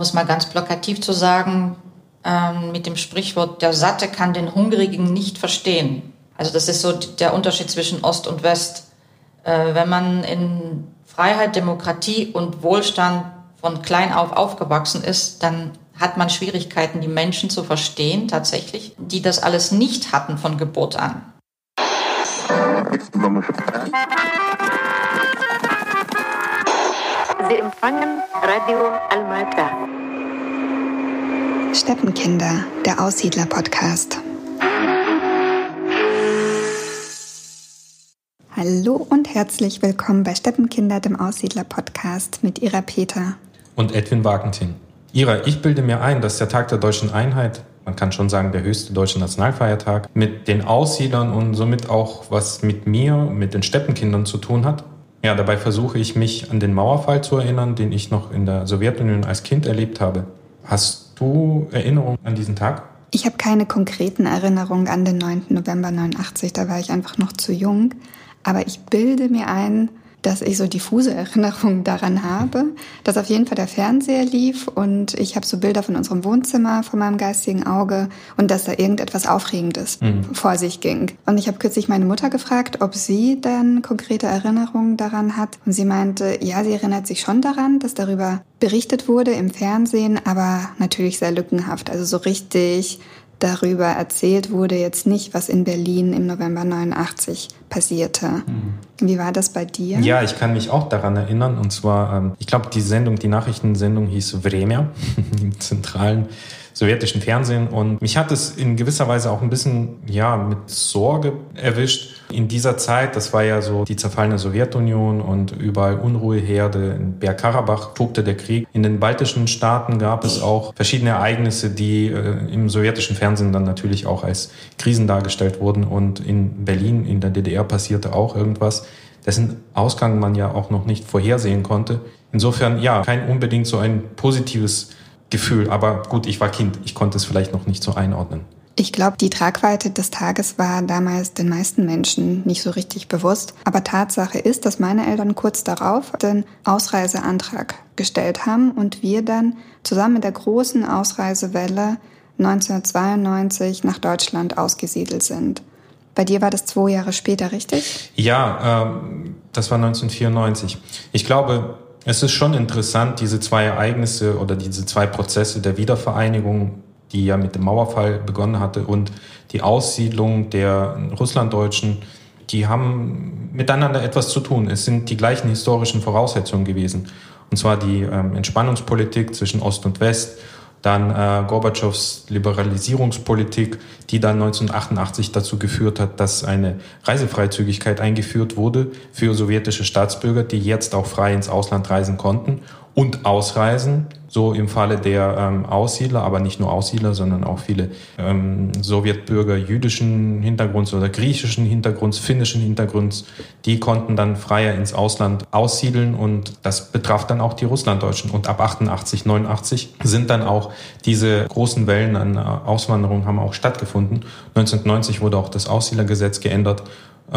um es mal ganz plakativ zu sagen, ähm, mit dem Sprichwort, der Satte kann den Hungrigen nicht verstehen. Also das ist so der Unterschied zwischen Ost und West. Äh, wenn man in Freiheit, Demokratie und Wohlstand von klein auf aufgewachsen ist, dann hat man Schwierigkeiten, die Menschen zu verstehen, tatsächlich, die das alles nicht hatten von Geburt an. Sie empfangen Radio Almata. Steppenkinder, der Aussiedler-Podcast. Hallo und herzlich willkommen bei Steppenkinder, dem Aussiedler-Podcast mit Ira Peter. Und Edwin Wagentin. Ira, ich bilde mir ein, dass der Tag der deutschen Einheit, man kann schon sagen der höchste deutsche Nationalfeiertag, mit den Aussiedlern und somit auch was mit mir, mit den Steppenkindern zu tun hat. Ja, dabei versuche ich mich an den Mauerfall zu erinnern, den ich noch in der Sowjetunion als Kind erlebt habe. Hast du Erinnerungen an diesen Tag? Ich habe keine konkreten Erinnerungen an den 9. November 89, da war ich einfach noch zu jung. Aber ich bilde mir ein, dass ich so diffuse Erinnerungen daran habe, dass auf jeden Fall der Fernseher lief und ich habe so Bilder von unserem Wohnzimmer vor meinem geistigen Auge und dass da irgendetwas Aufregendes mhm. vor sich ging. Und ich habe kürzlich meine Mutter gefragt, ob sie dann konkrete Erinnerungen daran hat und sie meinte, ja, sie erinnert sich schon daran, dass darüber berichtet wurde im Fernsehen, aber natürlich sehr lückenhaft, also so richtig darüber erzählt wurde jetzt nicht, was in Berlin im November 89 passierte. Mhm. Wie war das bei dir? Ja, ich kann mich auch daran erinnern. Und zwar, ähm, ich glaube, die Sendung, die Nachrichtensendung hieß Vremia im zentralen sowjetischen Fernsehen. Und mich hat es in gewisser Weise auch ein bisschen, ja, mit Sorge erwischt. In dieser Zeit, das war ja so die zerfallene Sowjetunion und überall Unruheherde. In Bergkarabach tobte der Krieg. In den baltischen Staaten gab es auch verschiedene Ereignisse, die äh, im sowjetischen Fernsehen dann natürlich auch als Krisen dargestellt wurden. Und in Berlin, in der DDR passierte auch irgendwas dessen Ausgang man ja auch noch nicht vorhersehen konnte. Insofern ja, kein unbedingt so ein positives Gefühl. Aber gut, ich war Kind, ich konnte es vielleicht noch nicht so einordnen. Ich glaube, die Tragweite des Tages war damals den meisten Menschen nicht so richtig bewusst. Aber Tatsache ist, dass meine Eltern kurz darauf den Ausreiseantrag gestellt haben und wir dann zusammen mit der großen Ausreisewelle 1992 nach Deutschland ausgesiedelt sind. Bei dir war das zwei Jahre später, richtig? Ja, ähm, das war 1994. Ich glaube, es ist schon interessant, diese zwei Ereignisse oder diese zwei Prozesse der Wiedervereinigung, die ja mit dem Mauerfall begonnen hatte, und die Aussiedlung der Russlanddeutschen, die haben miteinander etwas zu tun. Es sind die gleichen historischen Voraussetzungen gewesen. Und zwar die ähm, Entspannungspolitik zwischen Ost und West dann äh, Gorbatschows Liberalisierungspolitik, die dann 1988 dazu geführt hat, dass eine Reisefreizügigkeit eingeführt wurde für sowjetische Staatsbürger, die jetzt auch frei ins Ausland reisen konnten und ausreisen so im Falle der ähm, Aussiedler, aber nicht nur Aussiedler, sondern auch viele ähm, Sowjetbürger jüdischen Hintergrunds oder griechischen Hintergrunds, finnischen Hintergrunds, die konnten dann freier ins Ausland aussiedeln und das betraf dann auch die Russlanddeutschen. Und ab 88, 89 sind dann auch diese großen Wellen an Auswanderung haben auch stattgefunden. 1990 wurde auch das Aussiedlergesetz geändert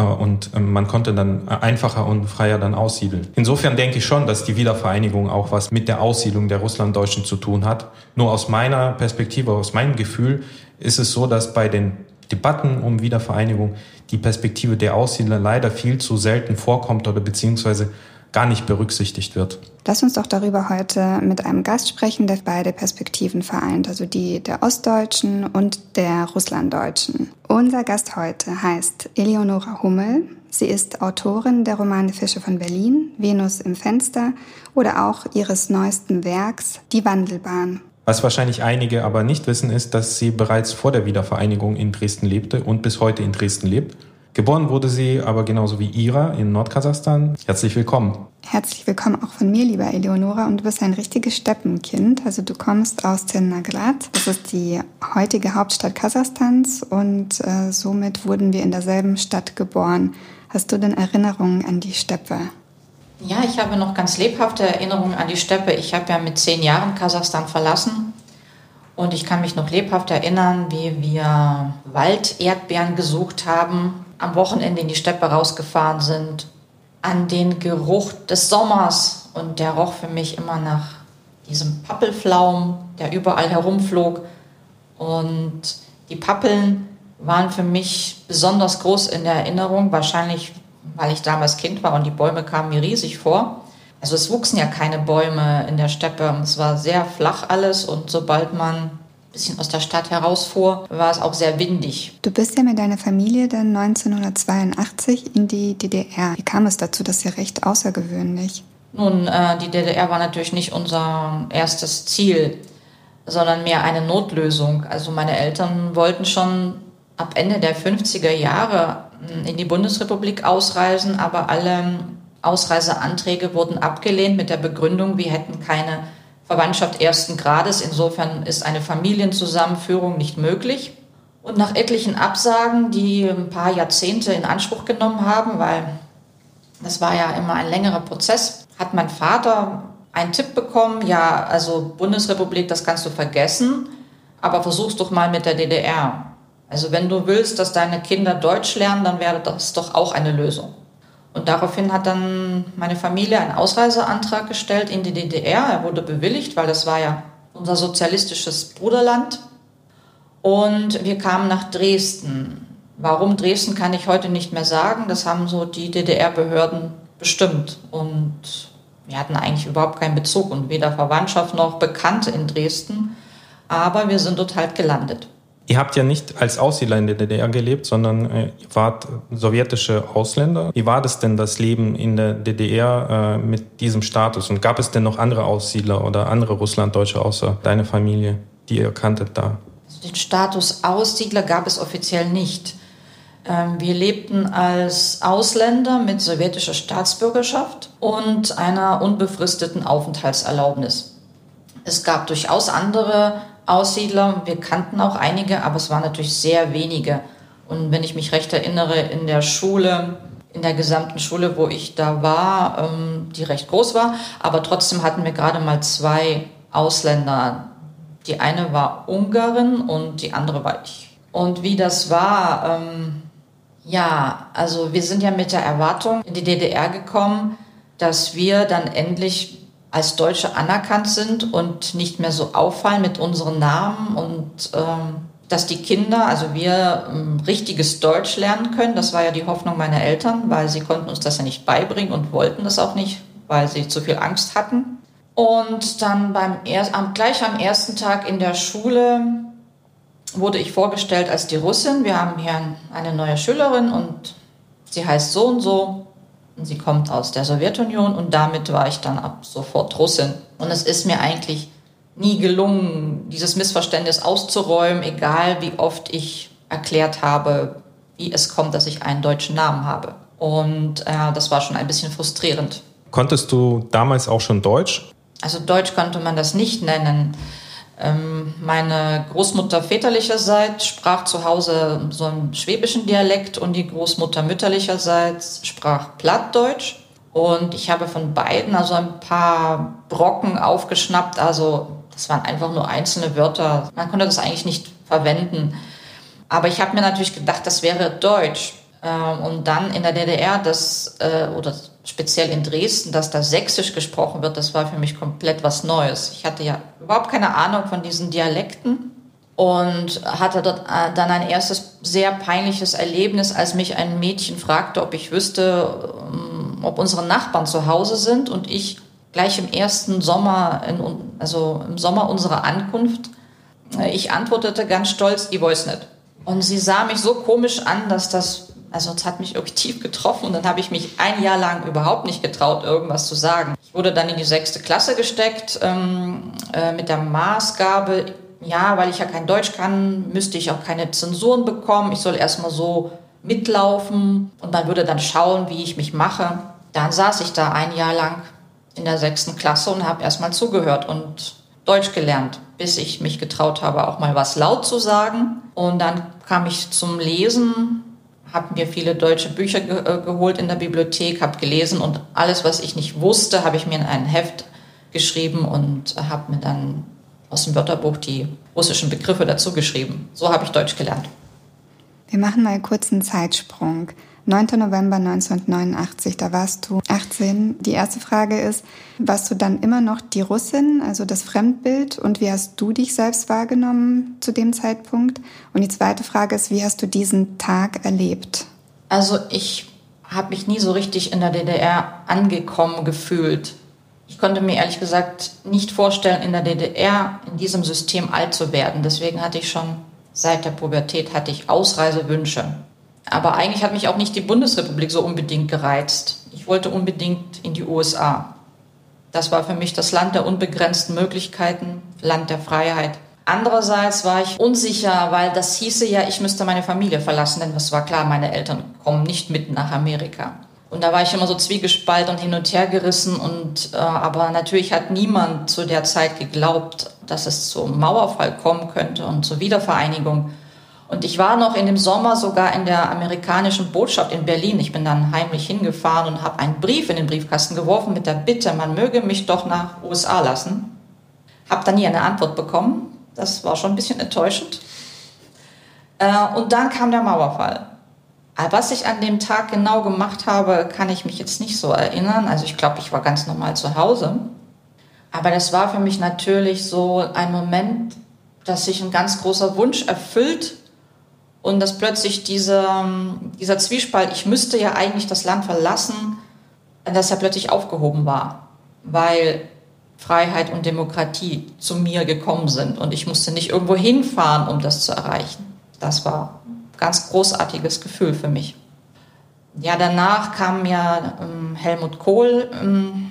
und ähm, man konnte dann einfacher und freier dann aussiedeln. Insofern denke ich schon, dass die Wiedervereinigung auch was mit der Aussiedlung der Russlanddeutschen zu tun hat. Nur aus meiner Perspektive, aus meinem Gefühl ist es so, dass bei den Debatten um Wiedervereinigung die Perspektive der Aussiedler leider viel zu selten vorkommt oder beziehungsweise gar nicht berücksichtigt wird. Lass uns doch darüber heute mit einem Gast sprechen, der beide Perspektiven vereint, also die der Ostdeutschen und der Russlanddeutschen. Unser Gast heute heißt Eleonora Hummel. Sie ist Autorin der Romane Fische von Berlin, Venus im Fenster oder auch ihres neuesten Werks Die Wandelbahn. Was wahrscheinlich einige aber nicht wissen, ist, dass sie bereits vor der Wiedervereinigung in Dresden lebte und bis heute in Dresden lebt Geboren wurde sie aber genauso wie Ira in Nordkasachstan. Herzlich willkommen. Herzlich willkommen auch von mir, lieber Eleonora. Und du bist ein richtiges Steppenkind. Also du kommst aus Ternagrat. Das ist die heutige Hauptstadt Kasachstans. Und äh, somit wurden wir in derselben Stadt geboren. Hast du denn Erinnerungen an die Steppe? Ja, ich habe noch ganz lebhafte Erinnerungen an die Steppe. Ich habe ja mit zehn Jahren Kasachstan verlassen. Und ich kann mich noch lebhaft erinnern, wie wir Walderdbeeren gesucht haben am Wochenende in die Steppe rausgefahren sind, an den Geruch des Sommers. Und der roch für mich immer nach diesem Pappelflaum, der überall herumflog. Und die Pappeln waren für mich besonders groß in der Erinnerung, wahrscheinlich weil ich damals Kind war und die Bäume kamen mir riesig vor. Also es wuchsen ja keine Bäume in der Steppe. Es war sehr flach alles und sobald man bisschen aus der Stadt herausfuhr, war es auch sehr windig. Du bist ja mit deiner Familie dann 1982 in die DDR. Wie kam es dazu? Das ist ja recht außergewöhnlich. Nun, äh, die DDR war natürlich nicht unser erstes Ziel, sondern mehr eine Notlösung. Also meine Eltern wollten schon ab Ende der 50er Jahre hm, in die Bundesrepublik ausreisen, aber alle Ausreiseanträge wurden abgelehnt mit der Begründung, wir hätten keine Verwandtschaft ersten Grades. Insofern ist eine Familienzusammenführung nicht möglich. Und nach etlichen Absagen, die ein paar Jahrzehnte in Anspruch genommen haben, weil das war ja immer ein längerer Prozess, hat mein Vater einen Tipp bekommen, ja, also Bundesrepublik, das kannst du vergessen, aber versuch's doch mal mit der DDR. Also wenn du willst, dass deine Kinder Deutsch lernen, dann wäre das doch auch eine Lösung. Und daraufhin hat dann meine Familie einen Ausreiseantrag gestellt in die DDR. Er wurde bewilligt, weil das war ja unser sozialistisches Bruderland. Und wir kamen nach Dresden. Warum Dresden kann ich heute nicht mehr sagen. Das haben so die DDR-Behörden bestimmt. Und wir hatten eigentlich überhaupt keinen Bezug und weder Verwandtschaft noch Bekannte in Dresden. Aber wir sind dort halt gelandet. Ihr habt ja nicht als Aussiedler in der DDR gelebt, sondern äh, ihr wart sowjetische Ausländer. Wie war das denn, das Leben in der DDR äh, mit diesem Status? Und gab es denn noch andere Aussiedler oder andere Russlanddeutsche außer deine Familie, die ihr kanntet da? Also den Status Aussiedler gab es offiziell nicht. Ähm, wir lebten als Ausländer mit sowjetischer Staatsbürgerschaft und einer unbefristeten Aufenthaltserlaubnis. Es gab durchaus andere Aussiedler. Wir kannten auch einige, aber es waren natürlich sehr wenige. Und wenn ich mich recht erinnere, in der Schule, in der gesamten Schule, wo ich da war, ähm, die recht groß war, aber trotzdem hatten wir gerade mal zwei Ausländer. Die eine war Ungarin und die andere war ich. Und wie das war, ähm, ja, also wir sind ja mit der Erwartung in die DDR gekommen, dass wir dann endlich als Deutsche anerkannt sind und nicht mehr so auffallen mit unseren Namen und ähm, dass die Kinder, also wir, ähm, richtiges Deutsch lernen können. Das war ja die Hoffnung meiner Eltern, weil sie konnten uns das ja nicht beibringen und wollten das auch nicht, weil sie zu viel Angst hatten. Und dann beim er gleich am ersten Tag in der Schule wurde ich vorgestellt als die Russin. Wir haben hier eine neue Schülerin und sie heißt so und so. Sie kommt aus der Sowjetunion und damit war ich dann ab sofort Russin. Und es ist mir eigentlich nie gelungen, dieses Missverständnis auszuräumen, egal wie oft ich erklärt habe, wie es kommt, dass ich einen deutschen Namen habe. Und äh, das war schon ein bisschen frustrierend. Konntest du damals auch schon Deutsch? Also Deutsch konnte man das nicht nennen. Ähm, meine Großmutter väterlicherseits sprach zu Hause so einen schwäbischen Dialekt und die Großmutter mütterlicherseits sprach Plattdeutsch. Und ich habe von beiden also ein paar Brocken aufgeschnappt. Also das waren einfach nur einzelne Wörter. Man konnte das eigentlich nicht verwenden. Aber ich habe mir natürlich gedacht, das wäre Deutsch. Ähm, und dann in der DDR, das, äh, oder speziell in Dresden, dass da Sächsisch gesprochen wird, das war für mich komplett was Neues. Ich hatte ja überhaupt keine Ahnung von diesen Dialekten und hatte dort äh, dann ein erstes sehr peinliches Erlebnis, als mich ein Mädchen fragte, ob ich wüsste, ähm, ob unsere Nachbarn zu Hause sind und ich gleich im ersten Sommer, in, also im Sommer unserer Ankunft, äh, ich antwortete ganz stolz, ich weiß nicht. Und sie sah mich so komisch an, dass das also es hat mich irgendwie tief getroffen und dann habe ich mich ein Jahr lang überhaupt nicht getraut, irgendwas zu sagen. Ich wurde dann in die sechste Klasse gesteckt ähm, äh, mit der Maßgabe, ja, weil ich ja kein Deutsch kann, müsste ich auch keine Zensuren bekommen. Ich soll erstmal so mitlaufen und man würde dann schauen, wie ich mich mache. Dann saß ich da ein Jahr lang in der sechsten Klasse und habe erstmal zugehört und Deutsch gelernt, bis ich mich getraut habe, auch mal was laut zu sagen. Und dann kam ich zum Lesen habe mir viele deutsche Bücher ge äh, geholt in der Bibliothek, habe gelesen und alles, was ich nicht wusste, habe ich mir in ein Heft geschrieben und habe mir dann aus dem Wörterbuch die russischen Begriffe dazu geschrieben. So habe ich Deutsch gelernt. Wir machen mal einen Zeitsprung. 9. November 1989, da warst du 18. Die erste Frage ist, warst du dann immer noch die Russin, also das Fremdbild? Und wie hast du dich selbst wahrgenommen zu dem Zeitpunkt? Und die zweite Frage ist, wie hast du diesen Tag erlebt? Also ich habe mich nie so richtig in der DDR angekommen gefühlt. Ich konnte mir ehrlich gesagt nicht vorstellen, in der DDR in diesem System alt zu werden. Deswegen hatte ich schon seit der Pubertät hatte ich Ausreisewünsche. Aber eigentlich hat mich auch nicht die Bundesrepublik so unbedingt gereizt. Ich wollte unbedingt in die USA. Das war für mich das Land der unbegrenzten Möglichkeiten, Land der Freiheit. Andererseits war ich unsicher, weil das hieße ja, ich müsste meine Familie verlassen, denn es war klar, meine Eltern kommen nicht mit nach Amerika. Und da war ich immer so zwiegespalten und hin und her gerissen. Und, äh, aber natürlich hat niemand zu der Zeit geglaubt, dass es zum Mauerfall kommen könnte und zur Wiedervereinigung. Und ich war noch in dem Sommer sogar in der amerikanischen Botschaft in Berlin. Ich bin dann heimlich hingefahren und habe einen Brief in den Briefkasten geworfen mit der Bitte, man möge mich doch nach USA lassen. Habe dann nie eine Antwort bekommen. Das war schon ein bisschen enttäuschend. Äh, und dann kam der Mauerfall. Was ich an dem Tag genau gemacht habe, kann ich mich jetzt nicht so erinnern. Also ich glaube, ich war ganz normal zu Hause. Aber das war für mich natürlich so ein Moment, dass sich ein ganz großer Wunsch erfüllt und dass plötzlich dieser, dieser Zwiespalt, ich müsste ja eigentlich das Land verlassen, dass er plötzlich aufgehoben war, weil Freiheit und Demokratie zu mir gekommen sind und ich musste nicht irgendwo hinfahren, um das zu erreichen. Das war ein ganz großartiges Gefühl für mich. Ja, danach kam ja ähm, Helmut Kohl ähm,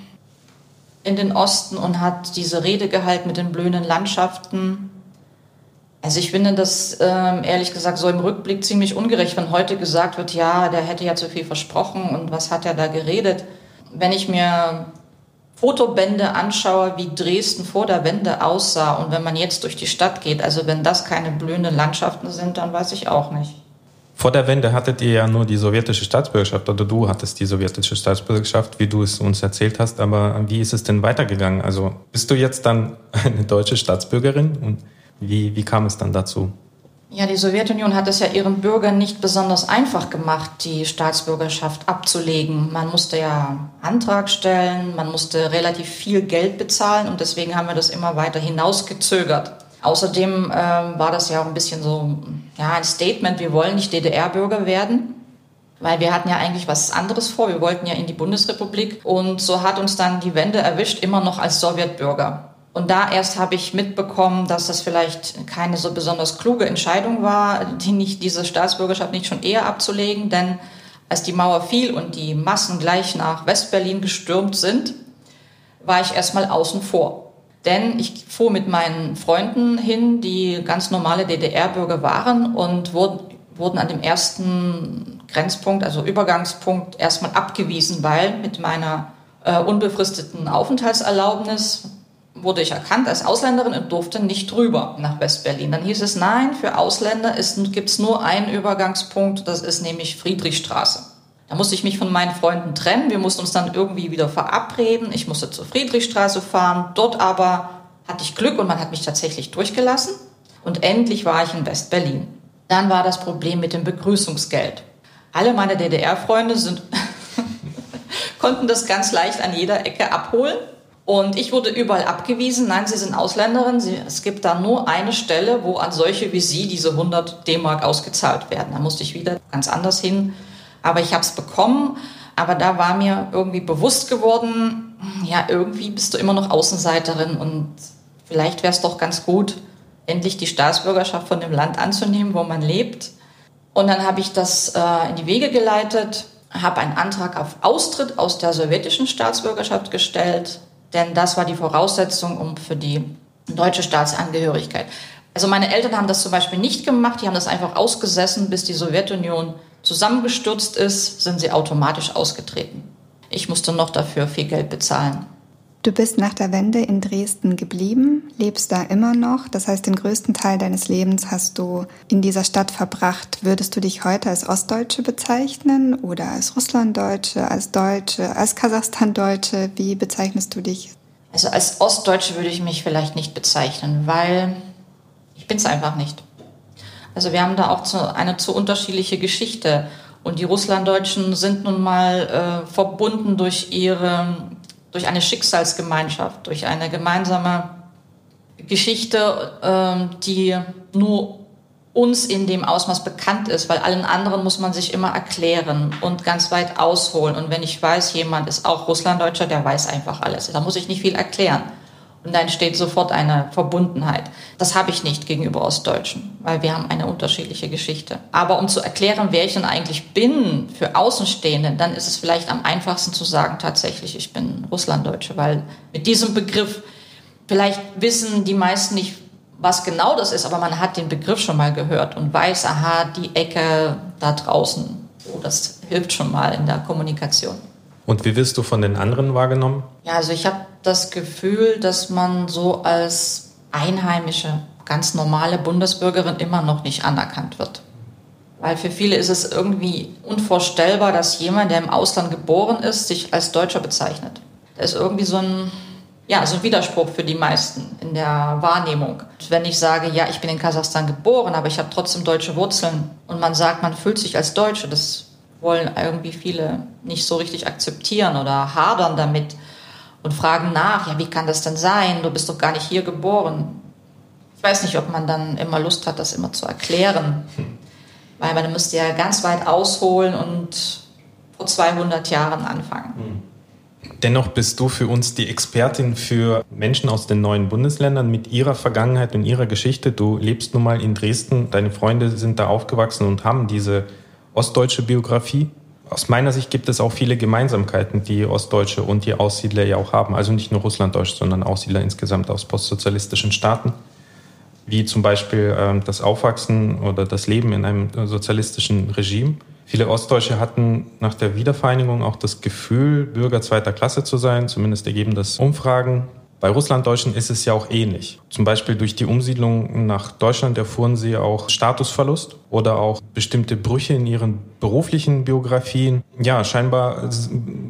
in den Osten und hat diese Rede gehalten mit den blühenden Landschaften also ich finde das ähm, ehrlich gesagt so im Rückblick ziemlich ungerecht, wenn heute gesagt wird, ja, der hätte ja zu viel versprochen und was hat er da geredet. Wenn ich mir Fotobände anschaue, wie Dresden vor der Wende aussah und wenn man jetzt durch die Stadt geht, also wenn das keine blühenden Landschaften sind, dann weiß ich auch nicht. Vor der Wende hattet ihr ja nur die sowjetische Staatsbürgerschaft oder du hattest die sowjetische Staatsbürgerschaft, wie du es uns erzählt hast. Aber wie ist es denn weitergegangen? Also bist du jetzt dann eine deutsche Staatsbürgerin und wie, wie kam es dann dazu? Ja, die Sowjetunion hat es ja ihren Bürgern nicht besonders einfach gemacht, die Staatsbürgerschaft abzulegen. Man musste ja Antrag stellen, man musste relativ viel Geld bezahlen und deswegen haben wir das immer weiter hinausgezögert. Außerdem äh, war das ja auch ein bisschen so ja, ein Statement, wir wollen nicht DDR-Bürger werden, weil wir hatten ja eigentlich was anderes vor. Wir wollten ja in die Bundesrepublik und so hat uns dann die Wende erwischt, immer noch als Sowjetbürger. Und da erst habe ich mitbekommen, dass das vielleicht keine so besonders kluge Entscheidung war, die nicht, diese Staatsbürgerschaft nicht schon eher abzulegen. Denn als die Mauer fiel und die Massen gleich nach Westberlin gestürmt sind, war ich erstmal außen vor. Denn ich fuhr mit meinen Freunden hin, die ganz normale DDR-Bürger waren und wurden, wurden an dem ersten Grenzpunkt, also Übergangspunkt, erstmal abgewiesen, weil mit meiner äh, unbefristeten Aufenthaltserlaubnis wurde ich erkannt als Ausländerin und durfte nicht drüber nach Westberlin. Dann hieß es, nein, für Ausländer gibt es nur einen Übergangspunkt, das ist nämlich Friedrichstraße. Da musste ich mich von meinen Freunden trennen. Wir mussten uns dann irgendwie wieder verabreden. Ich musste zur Friedrichstraße fahren. Dort aber hatte ich Glück und man hat mich tatsächlich durchgelassen. Und endlich war ich in Westberlin. Dann war das Problem mit dem Begrüßungsgeld. Alle meine DDR-Freunde konnten das ganz leicht an jeder Ecke abholen. Und ich wurde überall abgewiesen, nein, Sie sind Ausländerin, Sie, es gibt da nur eine Stelle, wo an solche wie Sie diese 100 D-Mark ausgezahlt werden. Da musste ich wieder ganz anders hin. Aber ich habe es bekommen. Aber da war mir irgendwie bewusst geworden, ja, irgendwie bist du immer noch Außenseiterin und vielleicht wäre es doch ganz gut, endlich die Staatsbürgerschaft von dem Land anzunehmen, wo man lebt. Und dann habe ich das äh, in die Wege geleitet, habe einen Antrag auf Austritt aus der sowjetischen Staatsbürgerschaft gestellt, denn das war die Voraussetzung um für die deutsche Staatsangehörigkeit. Also meine Eltern haben das zum Beispiel nicht gemacht, die haben das einfach ausgesessen, bis die Sowjetunion zusammengestürzt ist, sind sie automatisch ausgetreten. Ich musste noch dafür viel Geld bezahlen. Du bist nach der Wende in Dresden geblieben, lebst da immer noch. Das heißt, den größten Teil deines Lebens hast du in dieser Stadt verbracht. Würdest du dich heute als Ostdeutsche bezeichnen oder als Russlanddeutsche, als Deutsche, als Kasachstandeutsche? Wie bezeichnest du dich? Also als Ostdeutsche würde ich mich vielleicht nicht bezeichnen, weil ich bin es einfach nicht. Also wir haben da auch eine zu unterschiedliche Geschichte. Und die Russlanddeutschen sind nun mal äh, verbunden durch ihre, durch eine Schicksalsgemeinschaft, durch eine gemeinsame Geschichte, äh, die nur uns in dem Ausmaß bekannt ist, weil allen anderen muss man sich immer erklären und ganz weit ausholen. Und wenn ich weiß, jemand ist auch Russlanddeutscher, der weiß einfach alles. Da muss ich nicht viel erklären. Und da entsteht sofort eine Verbundenheit. Das habe ich nicht gegenüber Ostdeutschen, weil wir haben eine unterschiedliche Geschichte. Aber um zu erklären, wer ich denn eigentlich bin für Außenstehende, dann ist es vielleicht am einfachsten zu sagen, tatsächlich, ich bin Russlanddeutsche, weil mit diesem Begriff, vielleicht wissen die meisten nicht, was genau das ist, aber man hat den Begriff schon mal gehört und weiß, aha, die Ecke da draußen, oh, das hilft schon mal in der Kommunikation. Und wie wirst du von den anderen wahrgenommen? Ja, also ich habe das Gefühl, dass man so als einheimische, ganz normale Bundesbürgerin immer noch nicht anerkannt wird. Weil für viele ist es irgendwie unvorstellbar, dass jemand, der im Ausland geboren ist, sich als Deutscher bezeichnet. Da ist irgendwie so ein, ja, so ein Widerspruch für die meisten in der Wahrnehmung. Wenn ich sage, ja, ich bin in Kasachstan geboren, aber ich habe trotzdem deutsche Wurzeln und man sagt, man fühlt sich als Deutsche, das wollen irgendwie viele nicht so richtig akzeptieren oder hadern damit und fragen nach, ja, wie kann das denn sein? Du bist doch gar nicht hier geboren. Ich weiß nicht, ob man dann immer Lust hat, das immer zu erklären, weil man müsste ja ganz weit ausholen und vor 200 Jahren anfangen. Hm. Dennoch bist du für uns die Expertin für Menschen aus den neuen Bundesländern mit ihrer Vergangenheit und ihrer Geschichte. Du lebst nun mal in Dresden, deine Freunde sind da aufgewachsen und haben diese ostdeutsche Biografie. Aus meiner Sicht gibt es auch viele Gemeinsamkeiten, die Ostdeutsche und die Aussiedler ja auch haben. Also nicht nur Russlanddeutsch, sondern Aussiedler insgesamt aus postsozialistischen Staaten. Wie zum Beispiel äh, das Aufwachsen oder das Leben in einem sozialistischen Regime. Viele Ostdeutsche hatten nach der Wiedervereinigung auch das Gefühl, Bürger zweiter Klasse zu sein. Zumindest ergeben das Umfragen. Bei Russlanddeutschen ist es ja auch ähnlich. Zum Beispiel durch die Umsiedlung nach Deutschland erfuhren sie auch Statusverlust oder auch bestimmte Brüche in ihren beruflichen Biografien. Ja, scheinbar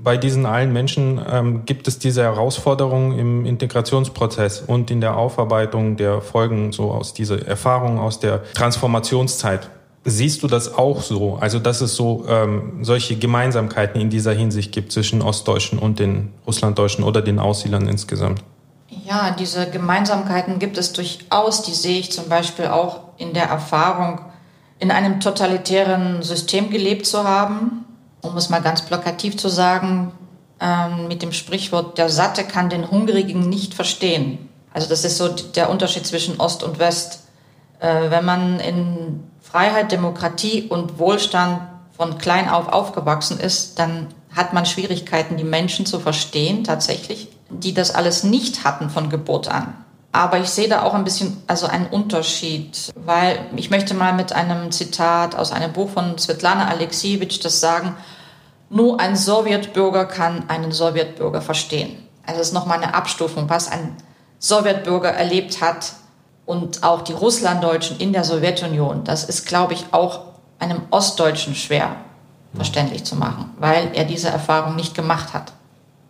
bei diesen allen Menschen ähm, gibt es diese Herausforderung im Integrationsprozess und in der Aufarbeitung der Folgen so aus dieser Erfahrung aus der Transformationszeit. Siehst du das auch so? Also, dass es so ähm, solche Gemeinsamkeiten in dieser Hinsicht gibt zwischen Ostdeutschen und den Russlanddeutschen oder den Aussiedlern insgesamt? Ja, diese Gemeinsamkeiten gibt es durchaus. Die sehe ich zum Beispiel auch in der Erfahrung, in einem totalitären System gelebt zu haben. Um es mal ganz plakativ zu sagen, ähm, mit dem Sprichwort, der Satte kann den Hungrigen nicht verstehen. Also das ist so der Unterschied zwischen Ost und West. Äh, wenn man in Freiheit, Demokratie und Wohlstand von klein auf aufgewachsen ist, dann hat man Schwierigkeiten, die Menschen zu verstehen, tatsächlich, die das alles nicht hatten von Geburt an. Aber ich sehe da auch ein bisschen, also einen Unterschied, weil ich möchte mal mit einem Zitat aus einem Buch von Svetlana Alexievich das sagen, nur ein Sowjetbürger kann einen Sowjetbürger verstehen. Also es ist nochmal eine Abstufung, was ein Sowjetbürger erlebt hat und auch die Russlanddeutschen in der Sowjetunion. Das ist, glaube ich, auch einem Ostdeutschen schwer verständlich zu machen, weil er diese Erfahrung nicht gemacht hat.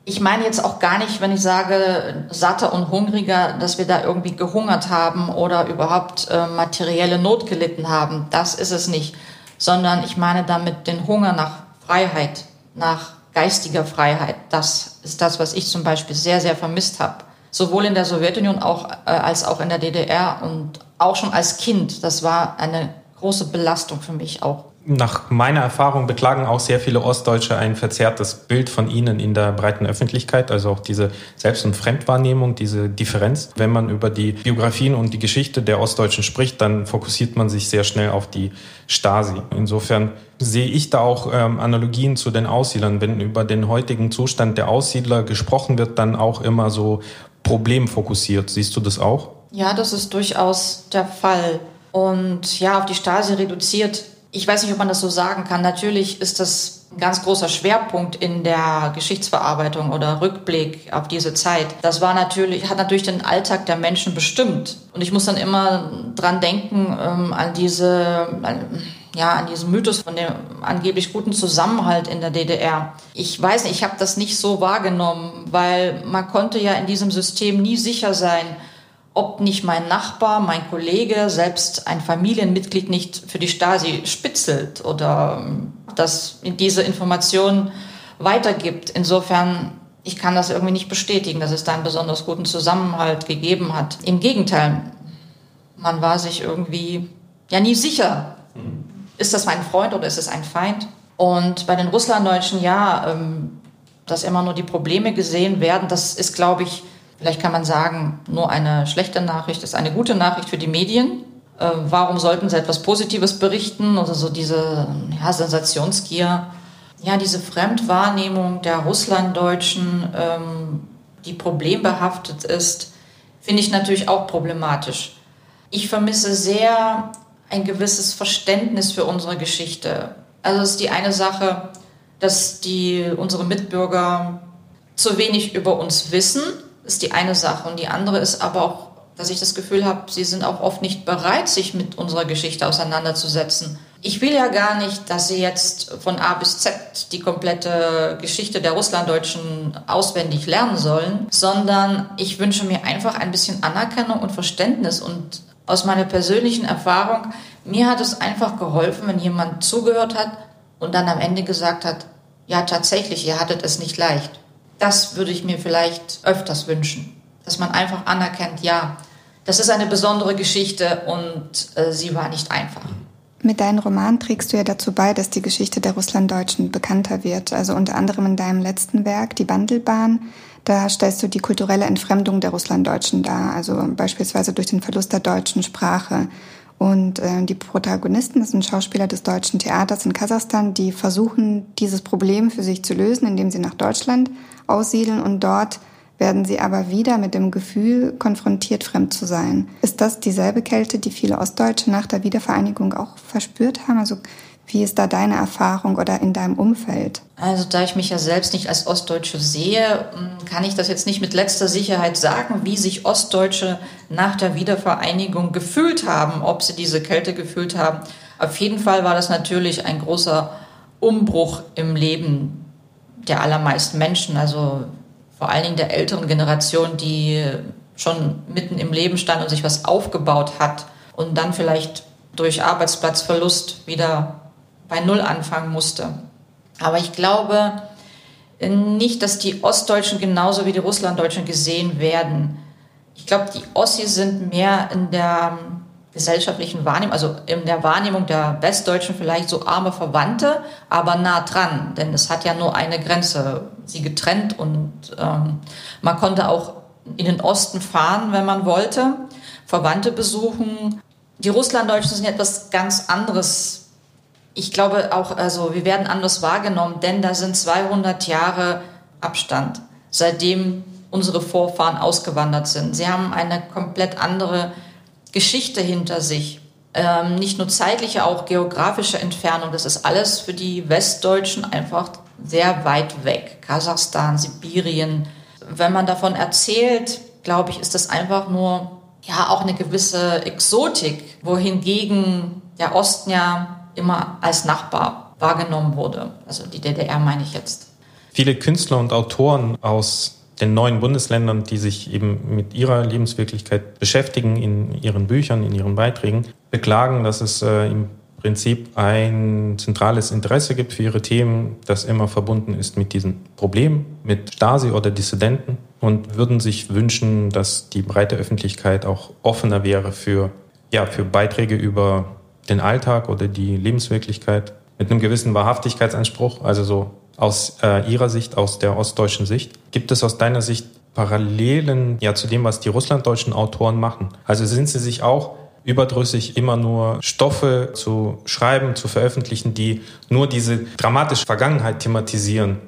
Ich meine jetzt auch gar nicht, wenn ich sage, satter und hungriger, dass wir da irgendwie gehungert haben oder überhaupt äh, materielle Not gelitten haben. Das ist es nicht. Sondern ich meine damit den Hunger nach Freiheit, nach geistiger Freiheit. Das ist das, was ich zum Beispiel sehr, sehr vermisst habe. Sowohl in der Sowjetunion auch, äh, als auch in der DDR und auch schon als Kind. Das war eine große Belastung für mich auch nach meiner Erfahrung beklagen auch sehr viele Ostdeutsche ein verzerrtes Bild von ihnen in der breiten Öffentlichkeit, also auch diese Selbst- und Fremdwahrnehmung, diese Differenz. Wenn man über die Biografien und die Geschichte der Ostdeutschen spricht, dann fokussiert man sich sehr schnell auf die Stasi. Insofern sehe ich da auch ähm, Analogien zu den Aussiedlern. Wenn über den heutigen Zustand der Aussiedler gesprochen wird, dann auch immer so problemfokussiert. Siehst du das auch? Ja, das ist durchaus der Fall. Und ja, auf die Stasi reduziert ich weiß nicht, ob man das so sagen kann. Natürlich ist das ein ganz großer Schwerpunkt in der Geschichtsverarbeitung oder Rückblick auf diese Zeit. Das war natürlich, hat natürlich den Alltag der Menschen bestimmt. Und ich muss dann immer dran denken, ähm, an diese, an, ja, an diesen Mythos von dem angeblich guten Zusammenhalt in der DDR. Ich weiß nicht, ich habe das nicht so wahrgenommen, weil man konnte ja in diesem System nie sicher sein, ob nicht mein Nachbar, mein Kollege, selbst ein Familienmitglied nicht für die Stasi spitzelt oder ähm, das diese Informationen weitergibt. Insofern, ich kann das irgendwie nicht bestätigen, dass es da einen besonders guten Zusammenhalt gegeben hat. Im Gegenteil, man war sich irgendwie ja nie sicher, ist das mein Freund oder ist es ein Feind? Und bei den Russlanddeutschen, ja, ähm, dass immer nur die Probleme gesehen werden, das ist, glaube ich, vielleicht kann man sagen, nur eine schlechte Nachricht, ist eine gute Nachricht für die Medien. Äh, warum sollten sie etwas Positives berichten oder so diese ja, Sensationsgier? Ja, diese Fremdwahrnehmung der Russlanddeutschen, ähm, die problembehaftet ist, finde ich natürlich auch problematisch. Ich vermisse sehr ein gewisses Verständnis für unsere Geschichte. Also es ist die eine Sache, dass die, unsere Mitbürger zu wenig über uns wissen, ist die eine Sache. Und die andere ist aber auch, dass ich das Gefühl habe, sie sind auch oft nicht bereit, sich mit unserer Geschichte auseinanderzusetzen. Ich will ja gar nicht, dass sie jetzt von A bis Z die komplette Geschichte der Russlanddeutschen auswendig lernen sollen, sondern ich wünsche mir einfach ein bisschen Anerkennung und Verständnis und aus meiner persönlichen Erfahrung, mir hat es einfach geholfen, wenn jemand zugehört hat und dann am Ende gesagt hat, ja tatsächlich, ihr hattet es nicht leicht. Das würde ich mir vielleicht öfters wünschen, dass man einfach anerkennt, ja, das ist eine besondere Geschichte und äh, sie war nicht einfach. Mit deinem Roman trägst du ja dazu bei, dass die Geschichte der Russlanddeutschen bekannter wird. Also unter anderem in deinem letzten Werk, Die Wandelbahn, da stellst du die kulturelle Entfremdung der Russlanddeutschen dar, also beispielsweise durch den Verlust der deutschen Sprache. Und äh, die Protagonisten, das sind Schauspieler des deutschen Theaters in Kasachstan, die versuchen, dieses Problem für sich zu lösen, indem sie nach Deutschland aussiedeln und dort werden sie aber wieder mit dem Gefühl konfrontiert, fremd zu sein. Ist das dieselbe Kälte, die viele Ostdeutsche nach der Wiedervereinigung auch verspürt haben? Also wie ist da deine Erfahrung oder in deinem Umfeld? Also da ich mich ja selbst nicht als Ostdeutsche sehe, hm, kann ich das jetzt nicht mit letzter Sicherheit sagen, wie sich Ostdeutsche nach der Wiedervereinigung gefühlt haben, ob sie diese Kälte gefühlt haben. Auf jeden Fall war das natürlich ein großer Umbruch im Leben der allermeisten Menschen, also vor allen Dingen der älteren Generation, die schon mitten im Leben stand und sich was aufgebaut hat und dann vielleicht durch Arbeitsplatzverlust wieder bei Null anfangen musste. Aber ich glaube nicht, dass die Ostdeutschen genauso wie die Russlanddeutschen gesehen werden. Ich glaube, die Ossis sind mehr in der gesellschaftlichen Wahrnehmung, also in der Wahrnehmung der Westdeutschen vielleicht so arme Verwandte, aber nah dran, denn es hat ja nur eine Grenze sie getrennt und ähm, man konnte auch in den Osten fahren, wenn man wollte, Verwandte besuchen. Die Russlanddeutschen sind etwas ganz anderes ich glaube auch, also wir werden anders wahrgenommen, denn da sind 200 Jahre Abstand, seitdem unsere Vorfahren ausgewandert sind. Sie haben eine komplett andere Geschichte hinter sich. Ähm, nicht nur zeitliche, auch geografische Entfernung. Das ist alles für die Westdeutschen einfach sehr weit weg. Kasachstan, Sibirien. Wenn man davon erzählt, glaube ich, ist das einfach nur ja auch eine gewisse Exotik, wohingegen der Osten ja immer als Nachbar wahrgenommen wurde. Also die DDR meine ich jetzt. Viele Künstler und Autoren aus den neuen Bundesländern, die sich eben mit ihrer Lebenswirklichkeit beschäftigen in ihren Büchern, in ihren Beiträgen, beklagen, dass es äh, im Prinzip ein zentrales Interesse gibt für ihre Themen, das immer verbunden ist mit diesen Problemen, mit Stasi oder Dissidenten und würden sich wünschen, dass die breite Öffentlichkeit auch offener wäre für, ja, für Beiträge über den Alltag oder die Lebenswirklichkeit mit einem gewissen Wahrhaftigkeitsanspruch, also so aus äh, Ihrer Sicht, aus der ostdeutschen Sicht. Gibt es aus deiner Sicht Parallelen ja zu dem, was die russlanddeutschen Autoren machen? Also sind sie sich auch überdrüssig immer nur Stoffe zu schreiben, zu veröffentlichen, die nur diese dramatische Vergangenheit thematisieren?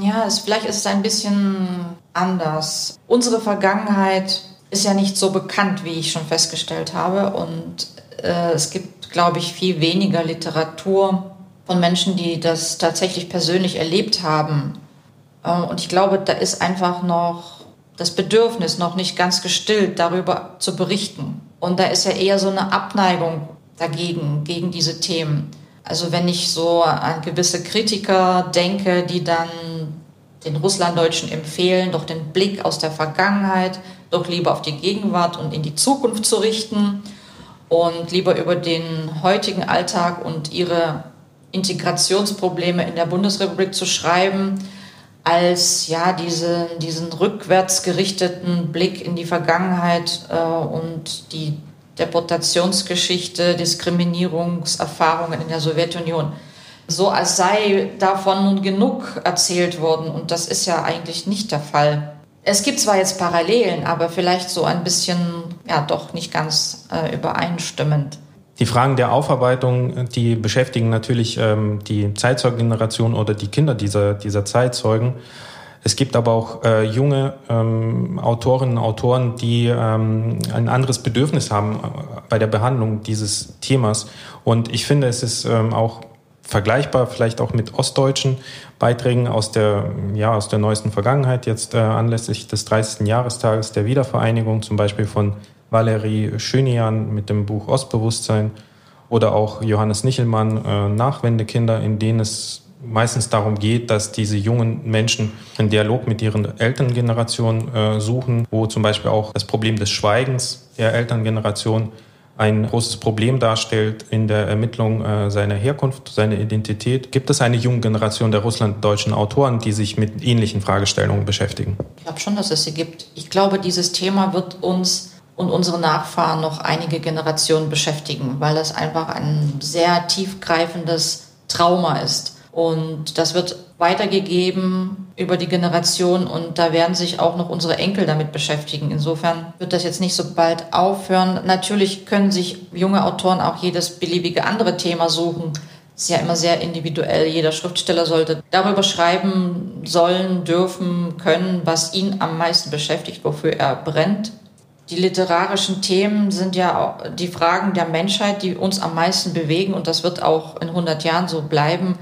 Ja, es, vielleicht ist es ein bisschen anders. Unsere Vergangenheit ist ja nicht so bekannt, wie ich schon festgestellt habe. Und äh, es gibt, glaube ich, viel weniger Literatur von Menschen, die das tatsächlich persönlich erlebt haben. Äh, und ich glaube, da ist einfach noch das Bedürfnis noch nicht ganz gestillt, darüber zu berichten. Und da ist ja eher so eine Abneigung dagegen, gegen diese Themen. Also wenn ich so an gewisse Kritiker denke, die dann den Russlanddeutschen empfehlen, doch den Blick aus der Vergangenheit doch lieber auf die Gegenwart und in die Zukunft zu richten und lieber über den heutigen Alltag und ihre Integrationsprobleme in der Bundesrepublik zu schreiben, als ja diese, diesen rückwärts gerichteten Blick in die Vergangenheit äh, und die Deportationsgeschichte, Diskriminierungserfahrungen in der Sowjetunion. So als sei davon nun genug erzählt worden und das ist ja eigentlich nicht der Fall. Es gibt zwar jetzt Parallelen, aber vielleicht so ein bisschen, ja, doch nicht ganz äh, übereinstimmend. Die Fragen der Aufarbeitung, die beschäftigen natürlich ähm, die Zeitzeugengeneration oder die Kinder dieser, dieser Zeitzeugen. Es gibt aber auch äh, junge ähm, Autorinnen und Autoren, die ähm, ein anderes Bedürfnis haben äh, bei der Behandlung dieses Themas. Und ich finde, es ist ähm, auch vergleichbar vielleicht auch mit ostdeutschen Beiträgen aus der, ja, aus der neuesten Vergangenheit, jetzt äh, anlässlich des 30. Jahrestages der Wiedervereinigung, zum Beispiel von Valerie Schönian mit dem Buch Ostbewusstsein oder auch Johannes Nichelmann äh, Nachwendekinder, in denen es meistens darum geht, dass diese jungen Menschen einen Dialog mit ihren Elterngeneration äh, suchen, wo zum Beispiel auch das Problem des Schweigens der Elterngeneration ein großes Problem darstellt in der Ermittlung äh, seiner Herkunft, seiner Identität. Gibt es eine junge Generation der russlanddeutschen Autoren, die sich mit ähnlichen Fragestellungen beschäftigen? Ich glaube schon, dass es sie gibt. Ich glaube, dieses Thema wird uns und unsere Nachfahren noch einige Generationen beschäftigen, weil es einfach ein sehr tiefgreifendes Trauma ist. Und das wird weitergegeben über die Generation und da werden sich auch noch unsere Enkel damit beschäftigen. Insofern wird das jetzt nicht so bald aufhören. Natürlich können sich junge Autoren auch jedes beliebige andere Thema suchen. Das ist ja immer sehr individuell. Jeder Schriftsteller sollte darüber schreiben sollen, dürfen, können, was ihn am meisten beschäftigt, wofür er brennt. Die literarischen Themen sind ja die Fragen der Menschheit, die uns am meisten bewegen und das wird auch in 100 Jahren so bleiben.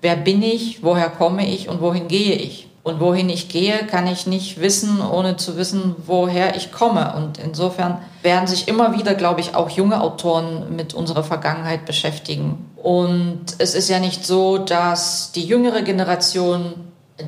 Wer bin ich, woher komme ich und wohin gehe ich? Und wohin ich gehe, kann ich nicht wissen, ohne zu wissen, woher ich komme. Und insofern werden sich immer wieder, glaube ich, auch junge Autoren mit unserer Vergangenheit beschäftigen. Und es ist ja nicht so, dass die jüngere Generation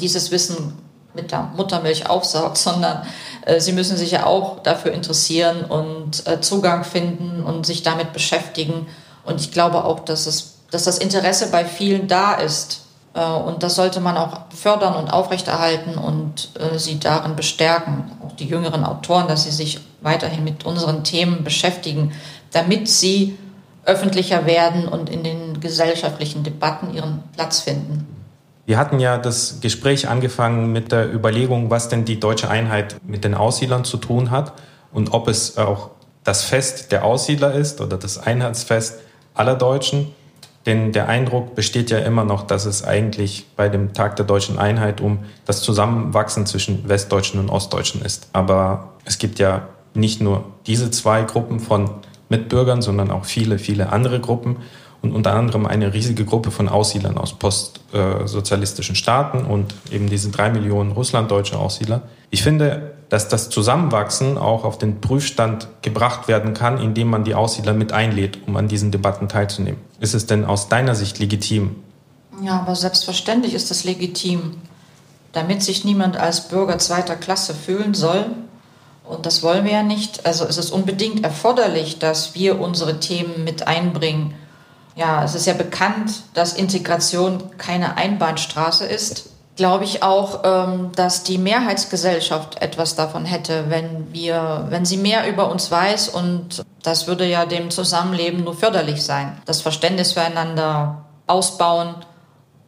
dieses Wissen mit der Muttermilch aufsaugt, sondern äh, sie müssen sich ja auch dafür interessieren und äh, Zugang finden und sich damit beschäftigen. Und ich glaube auch, dass, es, dass das Interesse bei vielen da ist. Äh, und das sollte man auch fördern und aufrechterhalten und äh, sie darin bestärken, auch die jüngeren Autoren, dass sie sich weiterhin mit unseren Themen beschäftigen, damit sie öffentlicher werden und in den gesellschaftlichen Debatten ihren Platz finden. Wir hatten ja das Gespräch angefangen mit der Überlegung, was denn die deutsche Einheit mit den Aussiedlern zu tun hat und ob es auch das Fest der Aussiedler ist oder das Einheitsfest aller Deutschen. Denn der Eindruck besteht ja immer noch, dass es eigentlich bei dem Tag der deutschen Einheit um das Zusammenwachsen zwischen Westdeutschen und Ostdeutschen ist. Aber es gibt ja nicht nur diese zwei Gruppen von Mitbürgern, sondern auch viele, viele andere Gruppen und unter anderem eine riesige Gruppe von Aussiedlern aus postsozialistischen Staaten und eben diese drei Millionen russlanddeutsche Aussiedler. Ich finde, dass das Zusammenwachsen auch auf den Prüfstand gebracht werden kann, indem man die Aussiedler mit einlädt, um an diesen Debatten teilzunehmen. Ist es denn aus deiner Sicht legitim? Ja, aber selbstverständlich ist das legitim. Damit sich niemand als Bürger zweiter Klasse fühlen soll, und das wollen wir ja nicht, also es ist unbedingt erforderlich, dass wir unsere Themen mit einbringen ja, es ist ja bekannt, dass Integration keine Einbahnstraße ist. Glaube ich auch, ähm, dass die Mehrheitsgesellschaft etwas davon hätte, wenn wir, wenn sie mehr über uns weiß und das würde ja dem Zusammenleben nur förderlich sein. Das Verständnis füreinander ausbauen.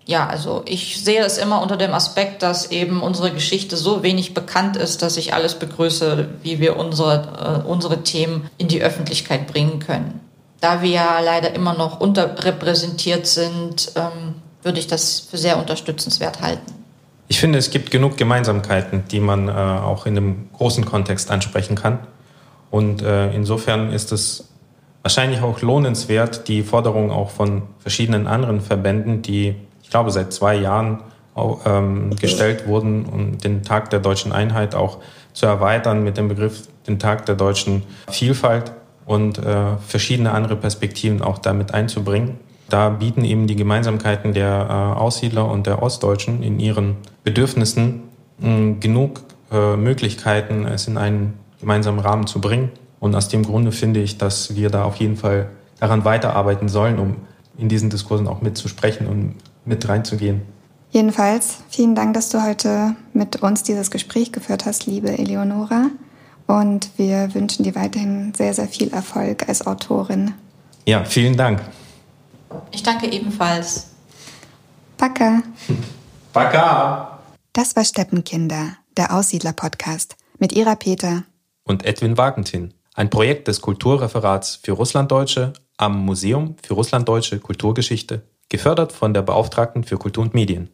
Ja, also ich sehe es immer unter dem Aspekt, dass eben unsere Geschichte so wenig bekannt ist, dass ich alles begrüße, wie wir unsere, äh, unsere Themen in die Öffentlichkeit bringen können da wir ja leider immer noch unterrepräsentiert sind, ähm, würde ich das für sehr unterstützenswert halten. Ich finde, es gibt genug Gemeinsamkeiten, die man äh, auch in einem großen Kontext ansprechen kann. Und äh, insofern ist es wahrscheinlich auch lohnenswert, die Forderung auch von verschiedenen anderen Verbänden, die ich glaube seit zwei Jahren ähm, gestellt wurden, um den Tag der deutschen Einheit auch zu erweitern mit dem Begriff den Tag der deutschen Vielfalt und äh, verschiedene andere Perspektiven auch damit einzubringen. Da bieten eben die Gemeinsamkeiten der äh, Aussiedler und der Ostdeutschen in ihren Bedürfnissen mh, genug äh, Möglichkeiten, es in einen gemeinsamen Rahmen zu bringen. Und aus dem Grunde finde ich, dass wir da auf jeden Fall daran weiterarbeiten sollen, um in diesen Diskursen auch mitzusprechen und mit reinzugehen. Jedenfalls, vielen Dank, dass du heute mit uns dieses Gespräch geführt hast, liebe Eleonora. Und wir wünschen dir weiterhin sehr, sehr viel Erfolg als Autorin. Ja, vielen Dank. Ich danke ebenfalls. Paka. Paka. Das war Steppenkinder, der Aussiedler-Podcast mit Ira Peter und Edwin Wagentin, ein Projekt des Kulturreferats für Russlanddeutsche am Museum für Russlanddeutsche Kulturgeschichte, gefördert von der Beauftragten für Kultur und Medien.